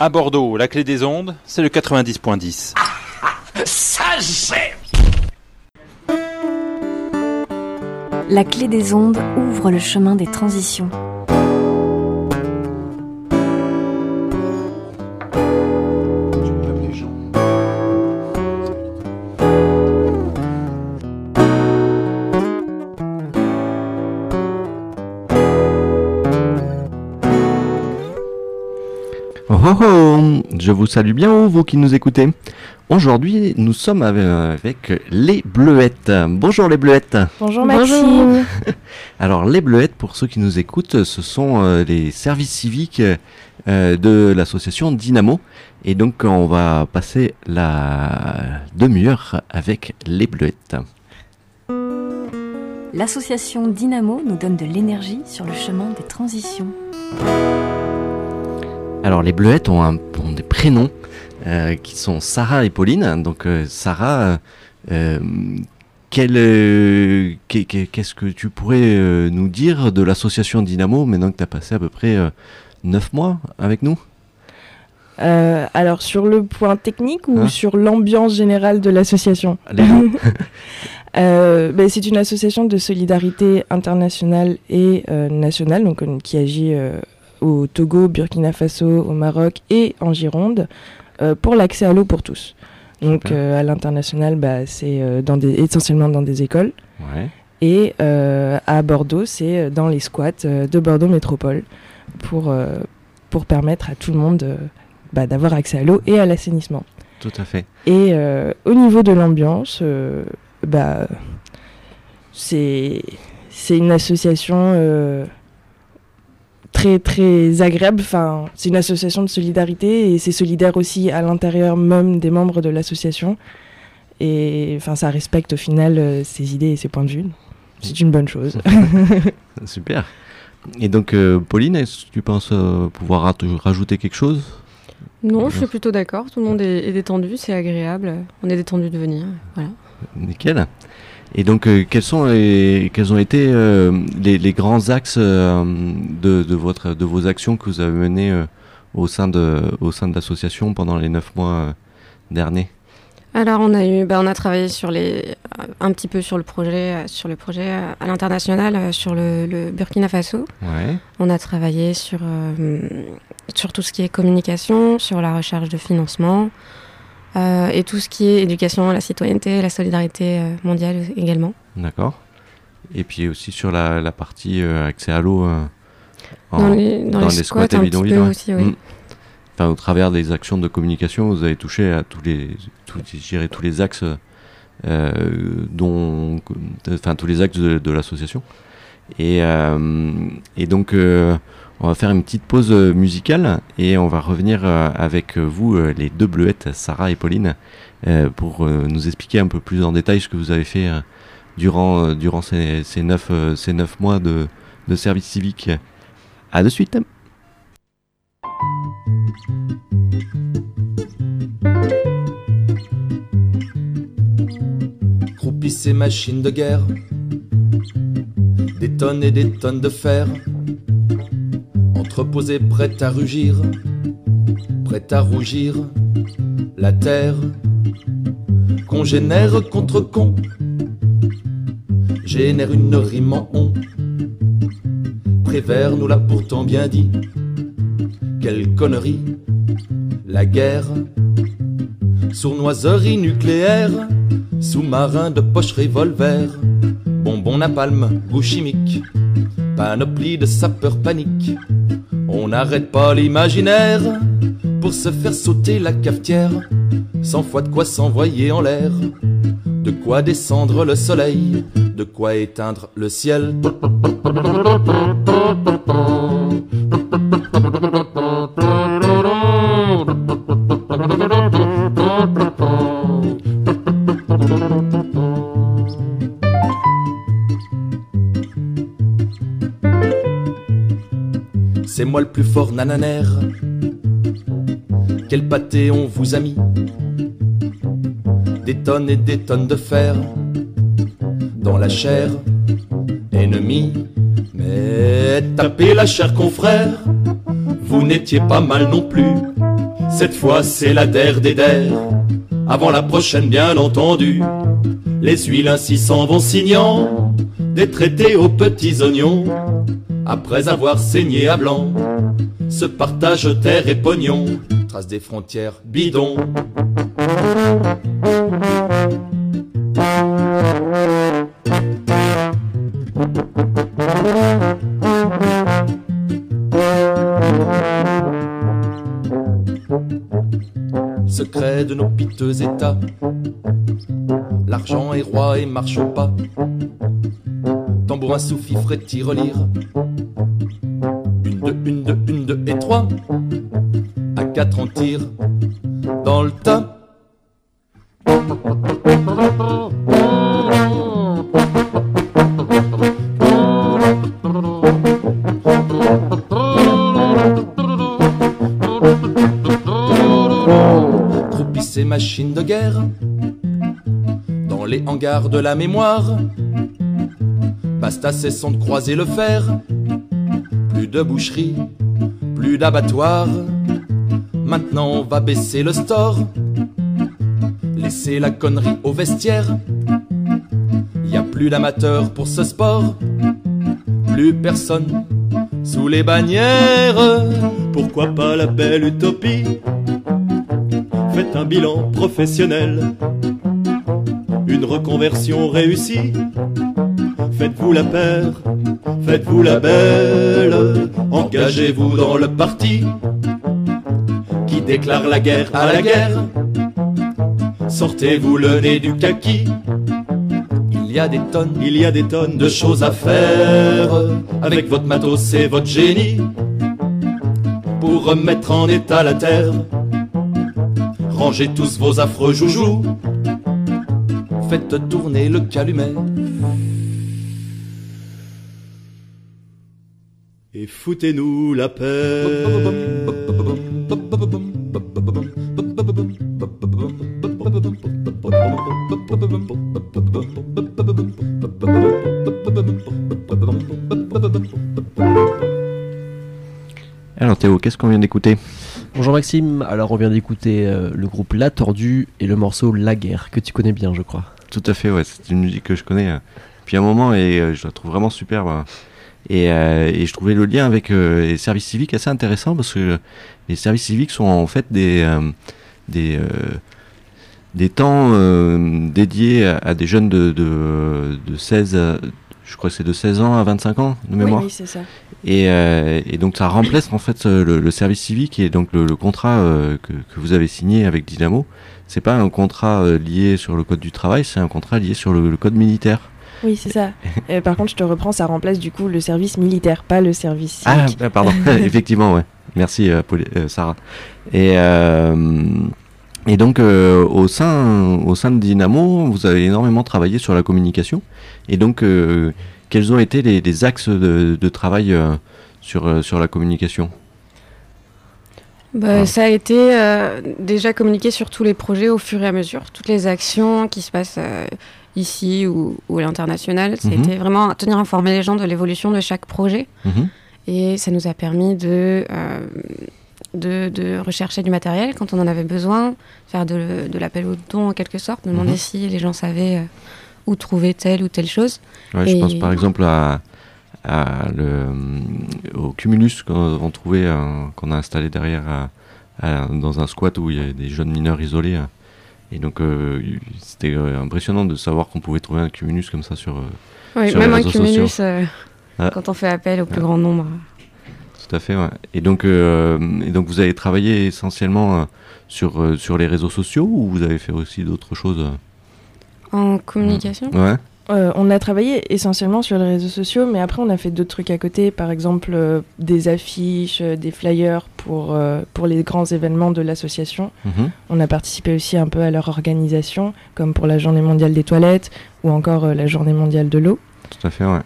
À Bordeaux, la clé des ondes, c'est le 90.10. Ça j'aime La clé des ondes ouvre le chemin des transitions. Je vous salue bien, vous qui nous écoutez. Aujourd'hui, nous sommes avec les Bleuettes. Bonjour les Bleuettes. Bonjour Maxime. Alors les Bleuettes, pour ceux qui nous écoutent, ce sont euh, les services civiques euh, de l'association Dynamo. Et donc on va passer la demi-heure avec les Bleuettes. L'association Dynamo nous donne de l'énergie sur le chemin des transitions. Alors les Bleuettes ont, un, ont des prénoms euh, qui sont Sarah et Pauline. Donc euh, Sarah, euh, qu'est-ce que tu pourrais nous dire de l'association Dynamo maintenant que tu as passé à peu près 9 mois avec nous? Euh, alors sur le point technique ou Hein? sur l'ambiance générale de l'association? Euh, ben, C'est une association de solidarité internationale et euh, nationale donc, qui agit au Togo, Burkina Faso, au Maroc et en Gironde euh, pour l'accès à l'eau pour tous. Donc euh, à l'international, bah, c'est euh, dans des- essentiellement dans des écoles. Ouais. Et à Bordeaux, c'est dans les squats de Bordeaux Métropole pour, pour permettre à tout le monde bah, d'avoir accès à l'eau et à l'assainissement. Tout à fait. Et euh, au niveau de l'ambiance, euh, bah, c'est c'est une association euh, très très agréable. Enfin, c'est une association de solidarité et c'est solidaire aussi à l'intérieur même des membres de l'association. Et enfin, ça respecte au final euh, ses idées et ses points de vue. C'est une bonne chose. Super. Et donc euh, Pauline, est-ce que tu penses euh, pouvoir raj- rajouter quelque chose? Non, je suis plutôt d'accord. Tout le monde est, est détendu, c'est agréable. On est détendu de venir. Voilà. Nickel. Et donc, euh, quels, sont les, quels ont été euh, les, les grands axes euh, de, de, votre, de vos actions que vous avez menées au sein de, au sein de l'association pendant les neuf mois derniers? Alors on a eu, bah, on a travaillé sur les, un petit peu sur le projet, sur le projet à l'international, sur le, le Burkina Faso. Ouais. On a travaillé sur sur tout ce qui est communication, sur la recherche de financement euh, et tout ce qui est éducation la citoyenneté, la solidarité euh, mondiale également. D'accord. Et puis aussi sur la, la partie euh, accès à l'eau Dans les- dans les squats, petit bidonvilles, ouais. aussi, oui. Mm. Enfin, au travers des actions de communication, vous avez touché à tous les, tous, tous les axes, dont, enfin tous les axes de, de l'association. Et, et donc, on va faire une petite pause euh, musicale et on va revenir euh, avec vous, euh, les deux bleuettes, Sarah et Pauline, pour nous expliquer un peu plus en détail ce que vous avez fait durant, durant ces, ces, neuf, ces neuf mois de, de service civique. À de suite. Croupissent ces machines de guerre, des tonnes et des tonnes de fer, entreposées prêtes à rugir, prêtes à rougir, la terre, qu'on génère contre con, génère une rime en on. Prévert nous l'a pourtant bien dit, quelle connerie, la guerre, sournoiserie nucléaire, sous-marin de poche revolver, bonbon napalm, goût chimique, panoplie de sapeurs panique. On n'arrête pas l'imaginaire pour se faire sauter la cafetière, cent fois de quoi s'envoyer en l'air, de quoi descendre le soleil, de quoi éteindre le ciel. C'est moi le plus fort nananaire. Quel pâté on vous a mis Des tonnes et des tonnes de fer dans la chair ennemie. Mais tapez la chair confrère, vous n'étiez pas mal non plus. Cette fois c'est la der des der, avant la prochaine bien entendu. Les huiles ainsi s'en vont signant, des traités aux petits oignons. Après avoir saigné à blanc, se partage terre et pognon, trace des frontières bidons. Secret de nos piteux états, l'argent est roi et marche au pas. Tambourin sous-fifre et tire-lire. Une, deux, une, deux, une, deux et trois. À quatre on tire dans le tas. Croupissent ces machines de guerre dans les hangars de la mémoire. Basta cessons de croiser le fer. Plus de boucherie, plus d'abattoir. Maintenant on va baisser le store. Laisser la connerie au vestiaire. Y a plus d'amateurs pour ce sport. Plus personne sous les bannières. Pourquoi pas la belle utopie? Faites un bilan professionnel. Une reconversion réussie. Faites-vous la paire, faites-vous la belle, engagez-vous dans le parti qui déclare la guerre à la guerre. Sortez-vous le nez du kaki. Il y a des tonnes, il y a des tonnes de choses à faire avec votre matos et votre génie pour remettre en état la terre. Rangez tous vos affreux joujoux, faites tourner le calumet. Et foutez-nous la paix. Alors Théo, qu'est-ce qu'on vient d'écouter? Bonjour Maxime, alors on vient d'écouter euh, le groupe La Tordue et le morceau La Guerre, que tu connais bien je crois. Tout à fait, ouais, c'est une musique que je connais euh, depuis un moment et euh, je la trouve vraiment superbe. hein. Et, euh, et je trouvais le lien avec euh, les services civiques assez intéressant parce que les services civiques sont en fait des, euh, des, euh, des temps euh, dédiés à, à des jeunes de, de, de 16, à- je crois que c'est de 16 ans à 25 ans de mémoire. oui, c'est ça. Et, euh, et donc ça remplace en fait le, le service civique et donc le, le contrat euh, que, que vous avez signé avec Dynamo. C'est pas un contrat euh, lié sur le code du travail, c'est un contrat lié sur le, le code militaire. Oui, c'est ça. Euh, par contre, je te reprends, ça remplace du coup le service militaire, pas le service Ah, civique. bah, pardon, effectivement, ouais. Merci euh, Paul- euh, Sarah. Et, euh, et donc euh, au, sein, au sein de Dynamo, vous avez énormément travaillé sur la communication. Et donc, euh, quels ont été les, les axes de, de travail euh, sur, euh, sur la communication? Bah, Ah. Ça a été euh, déjà communiqué sur tous les projets au fur et à mesure, toutes les actions qui se passent euh, ici ou, ou à l'international. Mhm. C'était vraiment tenir informé les gens de l'évolution de chaque projet. Mhm. Et ça nous a permis de, euh, de, de rechercher du matériel quand on en avait besoin, faire de, de l'appel au don en quelque sorte, demander Mhm. si les gens savaient euh, où trouver telle ou telle chose. Ouais, Je pense par exemple à, à le, au cumulus qu'on euh, a installé derrière à- à- dans un squat où il y avait des jeunes mineurs isolés. Et donc euh, c'était euh, impressionnant de savoir qu'on pouvait trouver un cumulus comme ça sur... euh, Oui, Sur même les un cumulus, Ah. quand on fait appel au plus Ah. grand nombre. Tout à fait, ouais. Et donc, et donc vous avez travaillé essentiellement sur, sur les réseaux sociaux ou vous avez fait aussi d'autres choses En communication? Ouais. Euh, on a travaillé essentiellement sur les réseaux sociaux, mais après on a fait d'autres trucs à côté, par exemple euh, des affiches, euh, des flyers pour, pour les grands événements de l'association. Mhm. On a participé aussi un peu à leur organisation, comme pour la journée mondiale des toilettes ou encore la journée mondiale de l'eau. Tout à fait, ouais.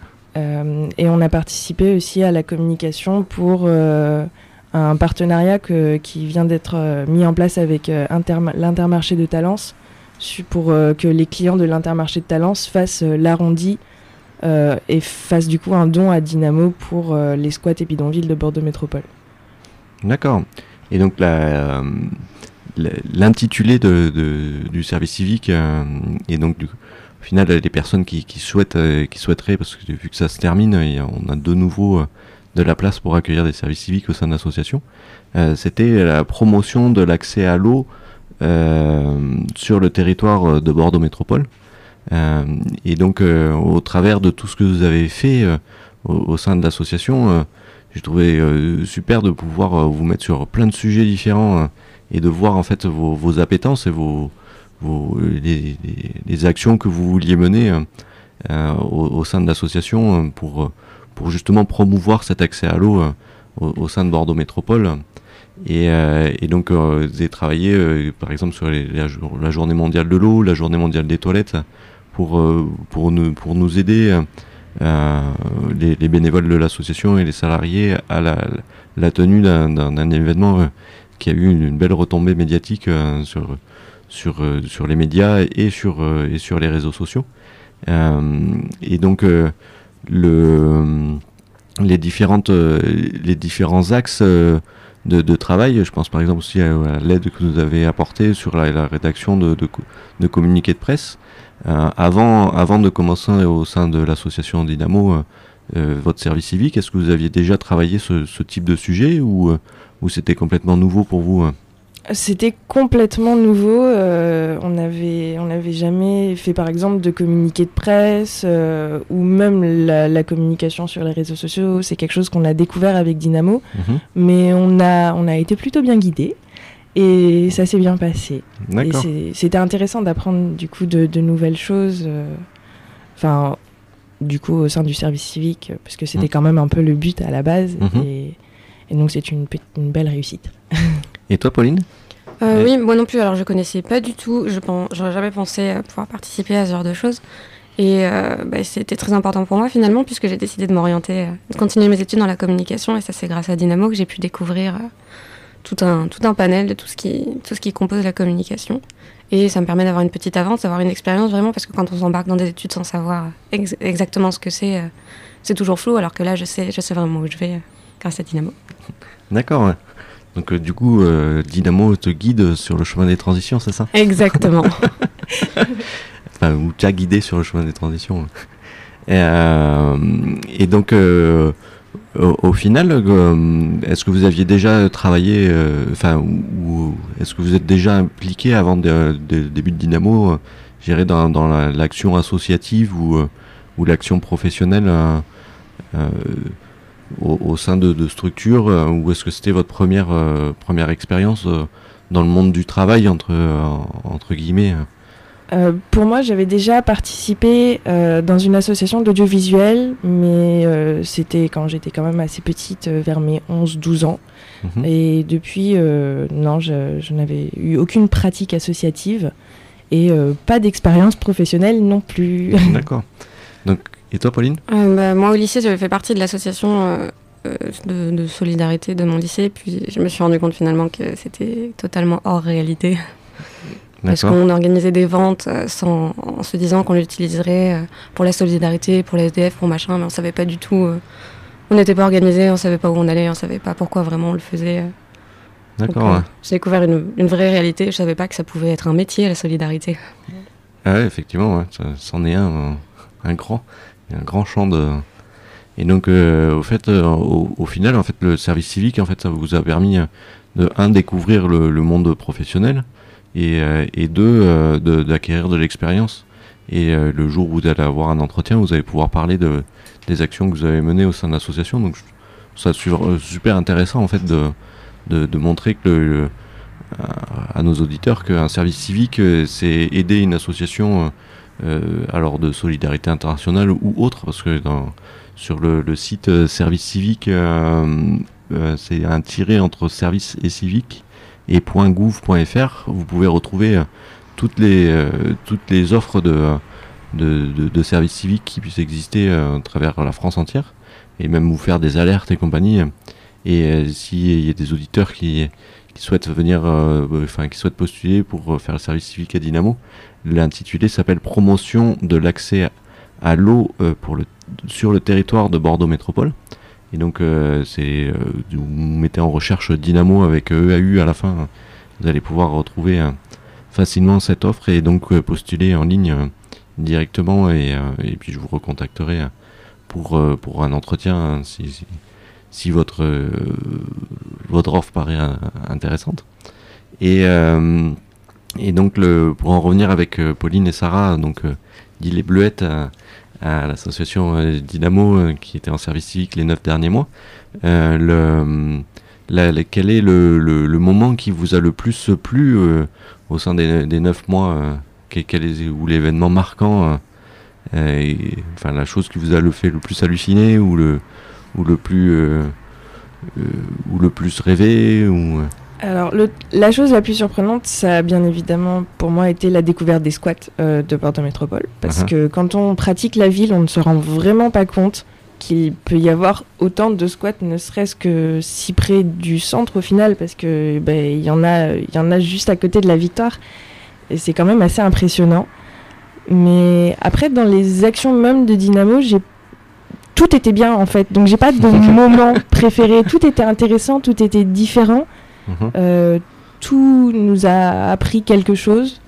Et on a participé aussi à la communication pour un partenariat que- qui vient d'être mis en place avec Interma- l'Intermarché de Talence pour euh, que les clients de l'Intermarché de Talence fassent euh, l'arrondi euh, et fassent du coup un don à Dynamo pour les squats et bidonvilles de Bordeaux Métropole. D'accord. Et donc l'intitulé du service civique et donc au final les personnes qui, qui souhaitent qui souhaiteraient parce que vu que ça se termine on a de nouveau de la place pour accueillir des services civiques au sein de l'association c'était la promotion de l'accès à l'eau sur le territoire de Bordeaux Métropole euh, et donc, euh, au travers de tout ce que vous avez fait euh, au, sein de l'association, j'ai trouvé super de pouvoir vous mettre sur plein de sujets différents et de voir en fait vos, vos appétences et vos, vos les, les, actions que vous vouliez mener au, au, sein de l'association pour, pour justement promouvoir cet accès à l'eau au, au, sein de Bordeaux Métropole. Et, et donc, vous avez travaillé par exemple sur la, journée mondiale de l'eau, la journée mondiale des toilettes, pour, euh, pour, nous, pour nous aider, euh, les, les, bénévoles de l'association et les salariés, à la, tenue d'un événement euh, qui a eu une, belle retombée médiatique sur, sur, sur les médias et sur, et sur les réseaux sociaux. et donc, le, les, différentes, les différents axes de, travail. Je pense par exemple aussi à, l'aide que vous avez apportée sur la, rédaction de, de, de communiqués de presse. Euh, avant, avant de commencer au sein de l'association Dynamo, euh, euh, votre service civique, est-ce que vous aviez déjà travaillé ce, ce type de sujet ou c'était complètement nouveau pour vous c'était complètement nouveau. Euh, on n'avait on avait jamais fait par exemple de communiqué de presse euh, ou même la, la, communication sur les réseaux sociaux. C'est quelque chose qu'on a découvert avec Dynamo, Mhm. mais on a on a été plutôt bien guidé et ça s'est bien passé. C'était intéressant d'apprendre du coup de, de nouvelles choses. euh, Enfin, du coup au sein du service civique, parce que c'était Mhm. quand même un peu le but à la base. Mhm. Et, et donc c'est une belle réussite. Et toi, Pauline? Euh, Oui, moi non plus. Alors, je connaissais pas du tout. Je j'aurais jamais pensé pouvoir participer à ce genre de choses. Et euh, bah, c'était très important pour moi finalement, puisque j'ai décidé de m'orienter, euh, de continuer mes études dans la communication. Et ça, c'est grâce à Dynamo que j'ai pu découvrir euh, tout un tout un panel de tout ce qui tout ce qui compose la communication. Et ça me permet d'avoir une petite avance, d'avoir une expérience vraiment, parce que quand on s'embarque dans des études sans savoir ex- exactement ce que c'est, euh, c'est toujours flou. Alors que là, je sais, je sais vraiment où je vais grâce à Dynamo. D'accord. Donc euh, du coup, euh, Dynamo te guide sur le chemin des transitions, c'est ça Exactement. Enfin, ou t'as guidé sur le chemin des transitions. Et, euh, et donc, au, au final, est-ce que vous aviez déjà travaillé, enfin, ou, est-ce que vous êtes déjà impliqué avant le début de Dynamo, dirais, dans, dans la- l'action associative ou, ou l'action professionnelle au, au sein de, de structures, euh, ou est-ce que c'était votre première, euh, première expérience euh, dans le monde du travail, entre, entre guillemets euh pour moi, j'avais déjà participé euh, dans une association d'audiovisuel, mais euh, c'était quand j'étais quand même assez petite, vers mes 11-12 ans. Mhm. Et depuis, non, je, je n'avais eu aucune pratique associative et pas d'expérience professionnelle non plus. D'accord. Donc, et toi, Pauline Euh, bah, moi, au lycée, j'avais fait partie de l'association euh, euh, de, de solidarité de mon lycée, puis je me suis rendu compte finalement que c'était totalement hors réalité. Parce qu'on organisait des ventes sans, en se disant qu'on l'utiliserait pour la solidarité, pour les SDF, pour machin, mais on savait pas du tout. on n'était pas organisé, on savait pas où on allait, on savait pas pourquoi vraiment on le faisait. D'accord. ouais. J'ai découvert une, une vraie réalité, je savais pas que ça pouvait être un métier, la solidarité. Ah ouais, effectivement, ouais, ça- c'en est un, un grand, un grand champ de. Et donc, euh, au fait, euh, au, final, en fait, le service civique, en fait, ça vous a permis euh, de un découvrir le, monde professionnel et, et deux de- d'acquérir de, l'expérience. Et le jour où vous allez avoir un entretien, vous allez pouvoir parler de des actions que vous avez menées au sein de l'association. Donc, ça su- super intéressant en fait de de, montrer que le, à, nos auditeurs qu'un service civique, c'est aider une association, euh, alors de solidarité internationale ou autre, parce que dans, sur le, le site euh, service civique, euh, euh, c'est un tiré entre service et civique et .gouv.fr. Vous pouvez retrouver toutes les toutes les offres de de, de, de services civiques qui puissent exister à travers la France entière et même vous faire des alertes et compagnie. Et s'il y a des auditeurs qui, qui souhaitent venir, euh, enfin qui souhaitent postuler pour euh, faire le service civique à Dynamo, l'intitulé s'appelle Promotion de l'accès à l'eau euh, pour le sur le territoire de Bordeaux Métropole. Et donc, c'est, vous mettez en recherche Dynamo avec EAU à la fin. Vous allez pouvoir retrouver facilement cette offre et donc postuler en ligne directement. Et, puis, je vous recontacterai pour, pour un entretien hein, si, si votre, euh, votre offre paraît intéressante. Et, euh, et donc, le, pour en revenir avec euh, Pauline et Sarah, donc, dit les Bleuettes à, l'association Dynamo qui était en service civique les neuf derniers mois. Le, la- quel est le, le, moment qui vous a le plus plu au sein des, des neuf mois quel, Ou l'événement marquant Enfin, la chose qui vous a le fait le plus halluciner ou le, ou le plus. euh, euh, ou le plus rêvé ou, euh, Alors, le- la chose la plus surprenante, ça a bien évidemment pour moi été la découverte des squats euh, de Bordeaux Métropole. Parce Mhm. que quand on pratique la ville, on ne se rend vraiment pas compte qu'il peut y avoir autant de squats, ne serait-ce que si près du centre au final, parce que ben, y en a, il y en a juste à côté de la Victoire, et c'est quand même assez impressionnant. Mais après, dans les actions même de Dynamo, j'ai tout était bien en fait, donc j'ai pas de moment préféré. Tout était intéressant, tout était différent. mhm. Euh, tout nous a appris quelque chose.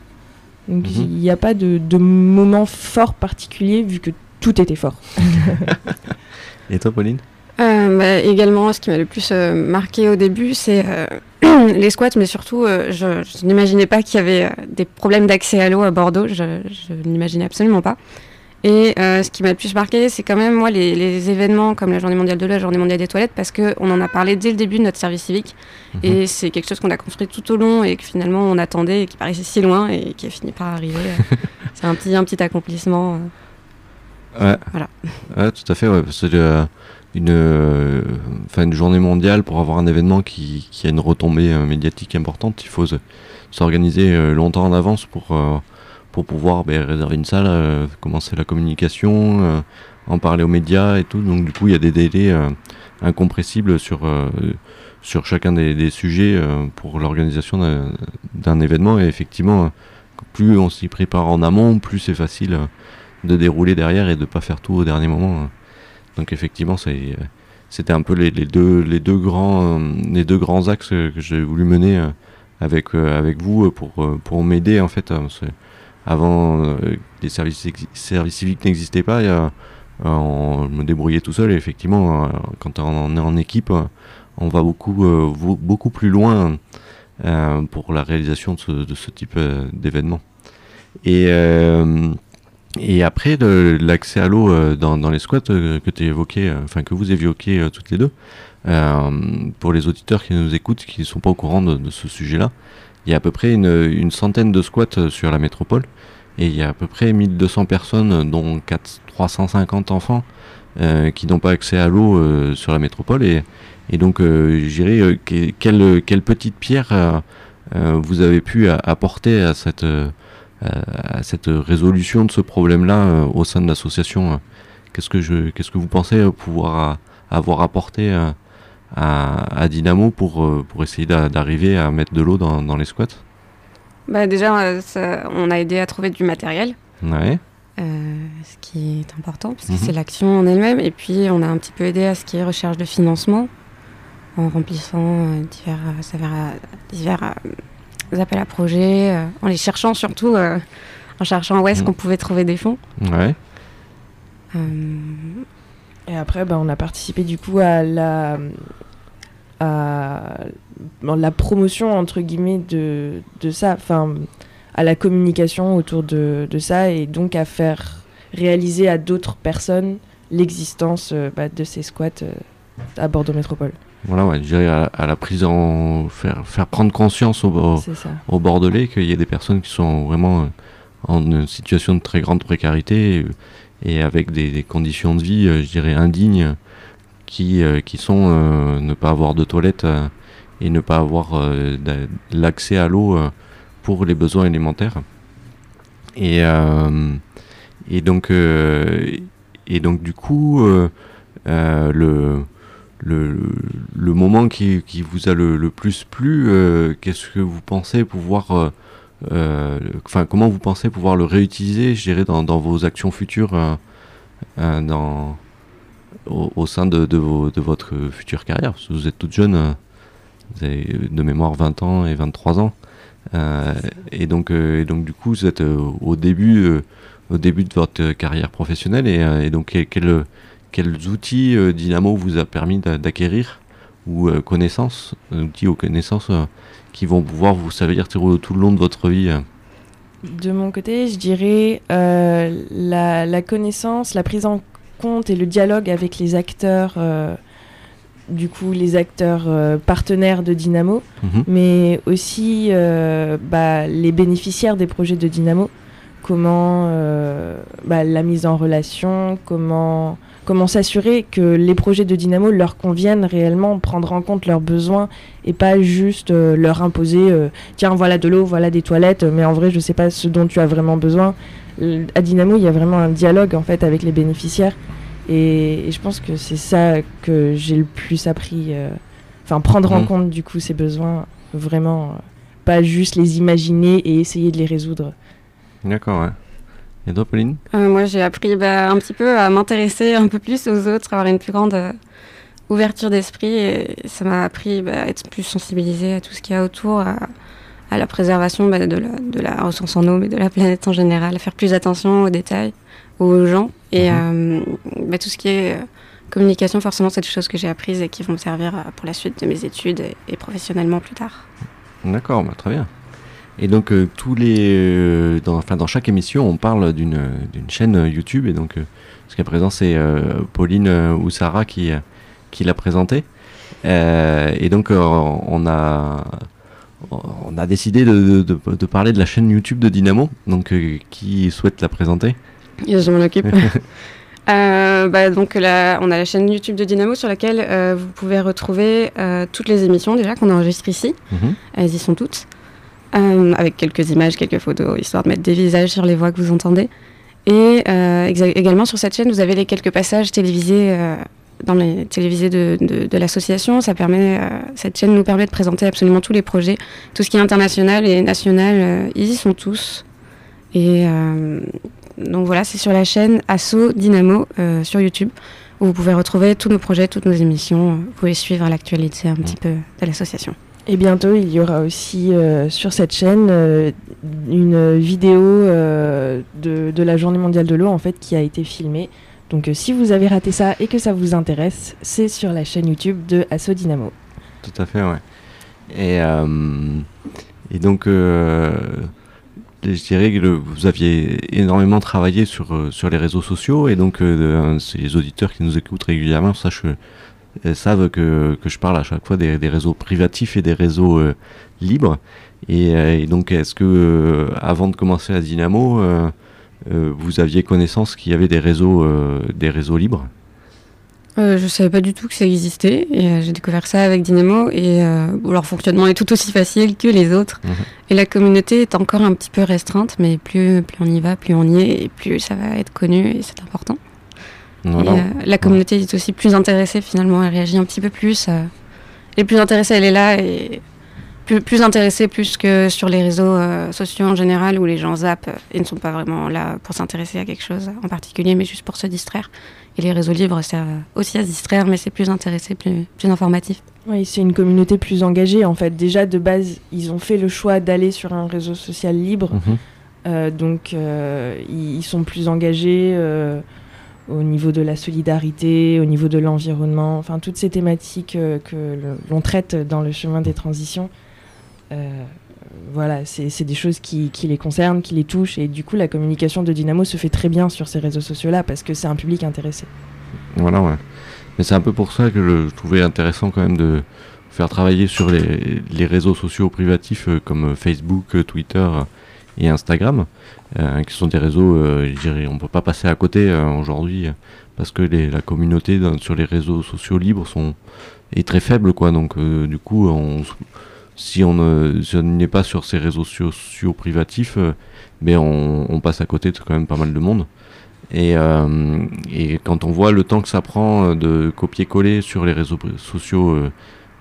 Donc Mhm. il n'y a pas de, de moment fort particulier vu que tout était fort. Et toi, Pauline? Euh, bah, également, ce qui m'a le plus euh, marqué au début, c'est euh, les squats, mais surtout, euh, je, je n'imaginais pas qu'il y avait euh, des problèmes d'accès à l'eau à Bordeaux. Je, je n'imaginais absolument pas. Et euh, ce qui m'a le plus marqué, c'est quand même moi les, les événements comme la Journée mondiale de l'eau, la Journée mondiale des toilettes, parce que on en a parlé dès le début de notre service civique, Mhm. et c'est quelque chose qu'on a construit tout au long et que finalement on attendait et qui paraissait si loin et qui a fini par arriver. c'est un petit un petit accomplissement. euh. Ouais. Voilà. Ouais, tout à fait. Ouais. C'est euh, une, euh, une journée mondiale pour avoir un événement qui, qui a une retombée médiatique importante. Il faut se- s'organiser longtemps en avance pour, pour pouvoir ben, réserver une salle, euh, commencer la communication, euh, en parler aux médias et tout. Donc du coup, il y a des délais euh, incompressibles sur, sur chacun des, sujets pour l'organisation d'un- événement. Et effectivement, plus on s'y prépare en amont, plus c'est facile. de dérouler derrière et de pas faire tout au dernier moment. hein. Donc effectivement, c'était un peu les, les deux, les, deux grands, les deux grands axes que j'ai voulu mener avec, avec vous pour, pour m'aider en fait. Avant, euh, les services, services civiques n'existaient pas. euh, on me débrouillait tout seul et effectivement, euh, quand on est en équipe, on va beaucoup, euh, beaucoup plus loin euh, pour la réalisation de ce, type d'événement. Et, après, l'accès à l'eau dans, les squats que tu évoquais, que vous évoquiez toutes les deux, pour les auditeurs qui nous écoutent, qui ne sont pas au courant de ce sujet-là, il y a à peu près une, une centaine de squats euh, sur la métropole, et il y a à peu près 1200 personnes, euh, dont 4, 350 enfants, euh, qui n'ont pas accès à l'eau sur la métropole. Et, et donc, euh, je dirais, que- quelle, quelle petite pierre vous avez pu apporter à cette... à cette résolution de ce problème-là au sein de l'association. Qu'est-ce que qu'est-ce que vous pensez pouvoir avoir apporté à, à Dynamo pour, euh, pour essayer d'a- d'arriver à mettre de l'eau dans, dans les squats Bah déjà, euh, ça- on a aidé à trouver du matériel. Ouais. Euh, ce qui est important parce que Mhm. c'est l'action en elle-même et puis on a un petit peu aidé à ce qui est recherche de financement en remplissant euh, divers, euh, appels à projets, en les cherchant surtout, en cherchant où est-ce Mhm. qu'on pouvait trouver des fonds. Ouais. Et après, bah, on a participé du coup à la, à bon, la promotion, entre guillemets, de, de ça, enfin, à la communication autour de, de ça, et donc à faire réaliser à d'autres personnes l'existence euh, bah, de ces squats euh, à Bordeaux Métropole. Voilà, ouais, je dirais à, à la prise en. faire, faire prendre conscience au, au, C'est ça. au Bordelais qu'il y a des personnes qui sont vraiment euh, en une situation de très grande précarité et, avec des, conditions de vie, euh, je dirais, indignes, qui, euh, qui sont euh, ne pas avoir de toilette et ne pas avoir l'accès à l'eau pour les besoins élémentaires. Et, et, donc, et donc, du coup, le, le, le moment qui, qui vous a le, le plus plu, qu'est-ce que vous pensez pouvoir, enfin comment vous pensez pouvoir le réutiliser, je dirais, dans, vos actions futures, euh, euh, au, sein de, votre future carrière? Vous êtes toute jeune, euh, vous avez de mémoire 20 ans et 23 ans. Euh, et, donc, euh, du coup, vous êtes euh, au, début, euh, au début de votre carrière professionnelle. Et, euh, donc, quel- quel- quels outils euh, Dynamo vous a permis d'a- d'acquérir? Ou euh, connaissances, outils ou connaissances euh, qui vont pouvoir vous servir tout, tout le long de votre vie De mon côté, je dirais euh, la, la connaissance, la prise en compte et le dialogue avec les acteurs, euh, du coup les acteurs euh, partenaires de Dynamo, Mhm. mais aussi bah, les bénéficiaires des projets de Dynamo. Comment euh, bah, la mise en relation, comment, comment s'assurer que les projets de Dynamo leur conviennent réellement, prendre en compte leurs besoins et pas juste euh, leur imposer euh, tiens voilà de l'eau, voilà des toilettes, mais en vrai je sais pas ce dont tu as vraiment besoin. À Dynamo il y a vraiment un dialogue en fait avec les bénéficiaires et, et je pense que c'est ça que j'ai le plus appris. Enfin prendre en Mhm. compte du coup ces besoins, vraiment pas juste les imaginer et essayer de les résoudre. D'accord, ouais. Et toi, Pauline? Euh, moi, j'ai appris bah, un petit peu à m'intéresser un peu plus aux autres, avoir une plus grande euh, ouverture d'esprit. Et ça m'a appris bah, à être plus sensibilisée à tout ce qu'il y a autour, à, à la préservation bah, de, la, de la ressource en eau, mais de la planète en général, à faire plus attention aux détails, aux gens. Et euh, bah, tout ce qui est euh, communication, forcément, c'est des choses que j'ai apprises et qui vont me servir euh, pour la suite de mes études et, et professionnellement plus tard. D'accord, très bien. Et donc, euh, tous les, euh, dans, enfin, dans chaque émission, on parle d'une chaîne YouTube. Et donc, euh, jusqu'à présent, c'est Pauline ou Sarah qui, qui l'a présentée. Euh, et donc, on, a, on a décidé de, de, de parler de la chaîne YouTube de Dynamo. Donc, qui souhaite la présenter je m'en occupe. Euh, bah, donc là, on a la chaîne YouTube de Dynamo sur laquelle euh, vous pouvez retrouver euh, toutes les émissions déjà qu'on enregistre ici. Mhm. Elles y sont toutes. Euh, avec quelques images, quelques photos, histoire de mettre des visages sur les voix que vous entendez. Et euh, également sur cette chaîne, vous avez les quelques passages télévisés euh, dans les télévisés de, de- de l'association. Ça permet, cette chaîne nous permet de présenter absolument tous les projets, tout ce qui est international et national. ils y sont tous. Et donc voilà, c'est sur la chaîne Asso Dynamo sur YouTube où vous pouvez retrouver tous nos projets, toutes nos émissions. Vous pouvez suivre l'actualité un petit peu de l'association. Et bientôt, il y aura aussi euh, sur cette chaîne euh, une vidéo euh, de, la Journée mondiale de l'eau en fait qui a été filmée. Donc si vous avez raté ça et que ça vous intéresse, c'est sur la chaîne YouTube de Asso Dynamo. Tout à fait, ouais. Et, et donc, je dirais que vous aviez énormément travaillé sur, sur les réseaux sociaux, et donc euh, c'est les auditeurs qui nous écoutent régulièrement sachent, euh, savent que, que je parle à chaque fois des, des réseaux privatifs et des réseaux euh, libres. Et, euh, et donc, est-ce que, euh, avant de commencer à Dynamo, euh, euh, vous aviez connaissance qu'il y avait des réseaux, euh, des réseaux libres? Euh, je savais pas du tout que ça existait et euh, j'ai découvert ça avec Dynamo et euh, leur fonctionnement est tout aussi facile que les autres Mhm. et la communauté est encore un petit peu restreinte mais plus, plus on y va, plus on y est et plus ça va être connu et c'est important. Voilà. Et, euh, la communauté est aussi plus intéressée finalement, elle réagit un petit peu plus. euh, elle est plus intéressée, elle est là et plus, plus intéressée plus que sur les réseaux euh, sociaux en général où les gens zappent euh, et ne sont pas vraiment là pour s'intéresser à quelque chose en particulier mais juste pour se distraire. Et les réseaux libres servent aussi à se distraire mais c'est plus intéressé, plus, plus informatif. Oui, c'est une communauté plus engagée en fait. Déjà de base, ils ont fait le choix d'aller sur un réseau social libre, Mhm. Euh, donc euh, ils, ils sont plus engagés euh, au niveau de la solidarité, au niveau de l'environnement, enfin toutes ces thématiques euh, que l'on traite dans le chemin des transitions. Euh, voilà, c'est des choses qui, les concernent, qui les touchent, et du coup la communication de Dynamo se fait très bien sur ces réseaux sociaux-là parce que c'est un public intéressé. Voilà, ouais. Mais c'est un peu pour ça que je, trouvais intéressant quand même de faire travailler sur les, réseaux sociaux privatifs euh, comme Facebook, Twitter et Instagram, qui sont des réseaux, euh, on peut pas passer à côté euh, aujourd'hui euh, parce que les- la communauté dans- sur les réseaux sociaux libres sont est très faible, quoi. Donc euh, du coup, on, si on ne si n'est pas sur ces réseaux sociaux privatifs, euh, mais on, on passe à côté de quand même pas mal de monde. Et, euh, et quand on voit le temps que ça prend euh, de copier-coller sur les réseaux sociaux euh,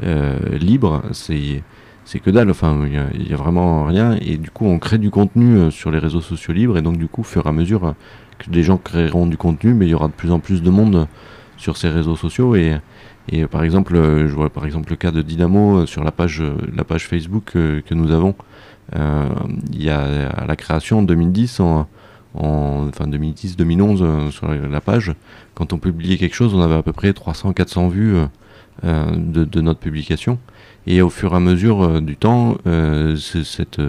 euh, libres, c'est c'est que dalle. Enfin, il y a- vraiment rien. Et du coup, on crée du contenu euh, sur les réseaux sociaux libres. Et donc, du coup, au fur et à mesure euh, que des gens créeront du contenu, mais il y aura de plus en plus de monde sur ces réseaux sociaux et, et par exemple, je vois par exemple le cas de Dynamo sur la page, la page Facebook que nous avons. il y a à la création en 2010, en, en enfin 2010-2011 sur la page, quand on publiait quelque chose, on avait à peu près 300-400 vues de, notre publication. Et au fur et à mesure du temps, cette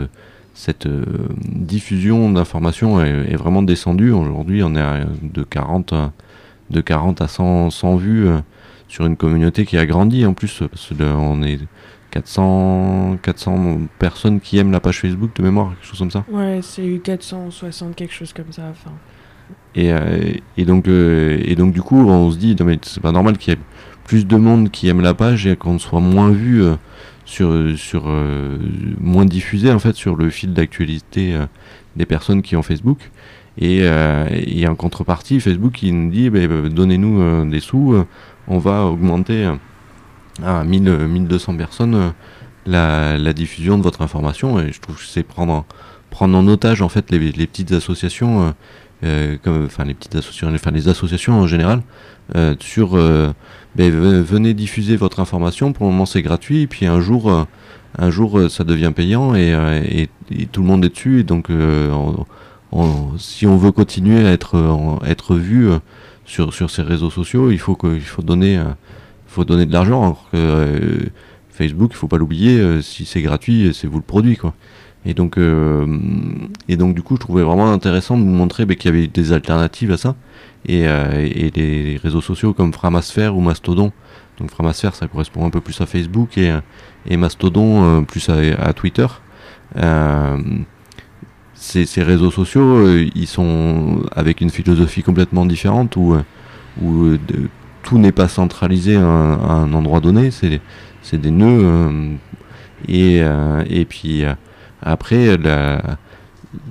cette euh, diffusion d'informations est, vraiment descendue. Aujourd'hui, on est à, de 40, de 40 à 100, 100 vues euh, sur une communauté qui a grandi en plus. Parce on est 400, 400 personnes qui aiment la page Facebook de mémoire, quelque chose comme ça. Ouais, c'est 460, quelque chose comme ça. Enfin. Et, euh, et, donc, et donc, du coup, on se dit, c'est pas normal qu'il y ait plus de monde qui aime la page et qu'on soit moins vu sur, sur euh, moins diffusé en fait sur le fil d'actualité euh, des personnes qui ont Facebook. Et, euh, et, en contrepartie, Facebook il nous dit bah, bah, donnez-nous des sous, on va augmenter à 1000, 1200 personnes la, diffusion de votre information. Et je trouve que c'est prendre, prendre en otage en fait les, les petites associations, comme, enfin les petites associations, enfin les associations en général, sur ben, venez diffuser votre information. Pour le moment, c'est gratuit. Et puis un jour, euh, un jour, euh, ça devient payant euh, et, tout le monde est dessus. Donc, si on veut continuer à être, être vu sur, sur ces réseaux sociaux, il faut, faut, donner, faut donner de l'argent. Facebook, il faut pas l'oublier, si c'est gratuit, c'est vous le produit. Quoi. Et donc, et donc, du coup, je trouvais vraiment intéressant de vous montrer ben, qu'il y avait des alternatives à ça et, euh, et les réseaux sociaux comme Framasphère ou Mastodon. Donc Framasphère, ça correspond un peu plus à Facebook et, et Mastodon euh, plus à, Twitter. Euh, ces, ces, réseaux sociaux, ils sont avec une philosophie complètement différente où, où tout n'est pas centralisé à un, endroit donné, c'est des nœuds. et, et puis après, la,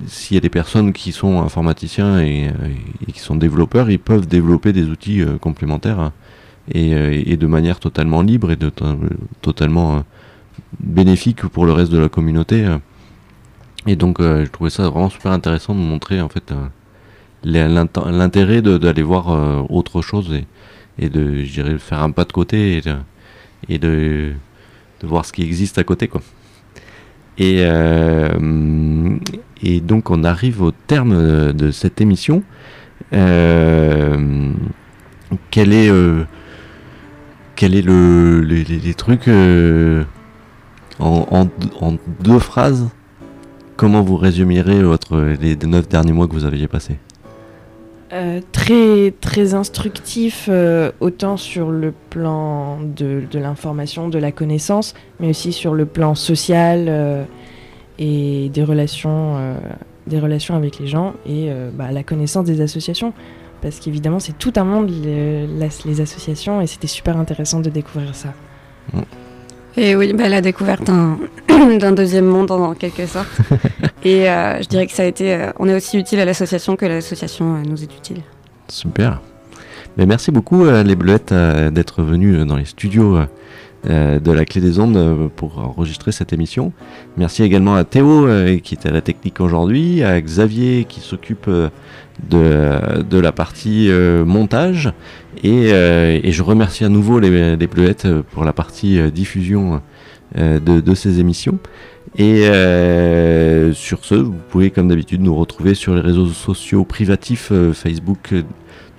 s'il y a des personnes qui sont informaticiens et, qui sont développeurs, ils peuvent développer des outils euh, complémentaires hein, euh, et, de manière totalement libre et de, totalement euh, bénéfique pour le reste de la communauté. Et donc, je trouvais ça vraiment super intéressant de montrer en fait l'intérêt d'aller voir autre chose et, de, je faire un pas de côté et de, et de, de voir ce qui existe à côté, quoi. Et, et donc on arrive au terme de cette émission. Euh, quel est, euh, quel est le, les, trucs euh, en, deux phrases? Comment vous résumerez votre, les neuf derniers mois que vous aviez passés? Très très instructif autant sur le plan de, de l'information, de la connaissance, mais aussi sur le plan social et des relations, euh, des relations avec les gens et euh, bah, la connaissance des associations. Parce qu'évidemment, c'est tout un monde, les, associations, et c'était super intéressant de découvrir ça. Mm. Et oui, bah, la découverte d'un deuxième monde en, quelque sorte. et euh, je dirais que ça a été. on est aussi utile à l'association que l'association nous est utile. Super. Mais merci beaucoup, les Bleuettes, d'être venus dans les studios euh, de la clé des ondes euh, pour enregistrer cette émission. Merci également à Théo euh, qui était à la technique aujourd'hui, à Xavier qui s'occupe de, la partie montage et, je remercie à nouveau les, les Bleuettes pour la partie diffusion de, ces émissions. Et sur ce, vous pouvez comme d'habitude nous retrouver sur les réseaux sociaux privatifs Facebook,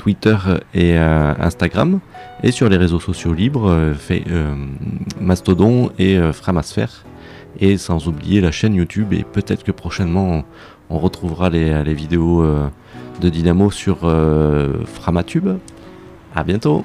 Twitter et Instagram et sur les réseaux sociaux libres, euh, euh, Mastodon et euh, Framasphère. Et sans oublier la chaîne YouTube et peut-être que prochainement on, retrouvera les, les vidéos de Dynamo sur Framatube. A bientôt